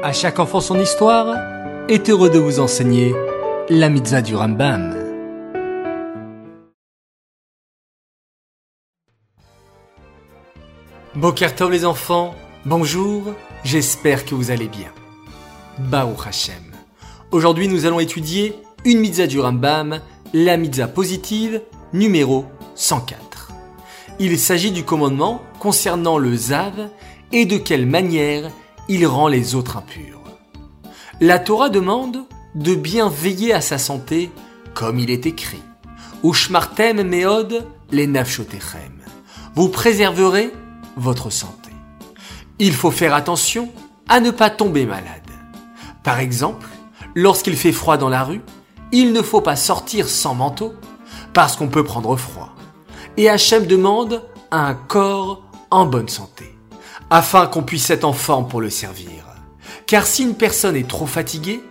À chaque enfant son histoire est heureux de vous enseigner la mitzvah du Rambam. Bokertov les enfants, bonjour, j'espère que vous allez bien. Baruch Hashem. Aujourd'hui nous allons étudier une mitzvah du Rambam, la mitzvah positive numéro 104. Il s'agit du commandement concernant le Zav et de quelle manière il rend les autres impurs. La Torah demande de bien veiller à sa santé, comme il est écrit. Ushmartem meod les. Vous préserverez votre santé. Il faut faire attention à ne pas tomber malade. Par exemple, lorsqu'il fait froid dans la rue, il ne faut pas sortir sans manteau parce qu'on peut prendre froid. Et Hachem demande un corps en bonne santé, afin qu'on puisse être en forme pour le servir. Car si une personne est trop fatiguée,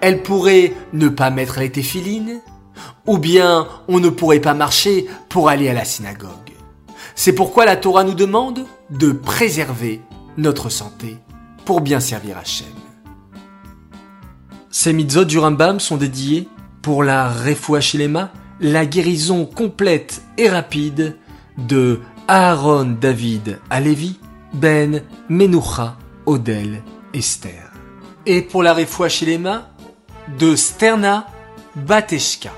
elle pourrait ne pas mettre les téfilines, ou bien on ne pourrait pas marcher pour aller à la synagogue. C'est pourquoi la Torah nous demande de préserver notre santé pour bien servir Hachem. Ces mitzvot du Rambam sont dédiés pour la refoua shilema, la guérison complète et rapide de Aaron David Alevi, Ben Menucha Odel Esther. Et pour la refoua shilema de Sterna Bateshka.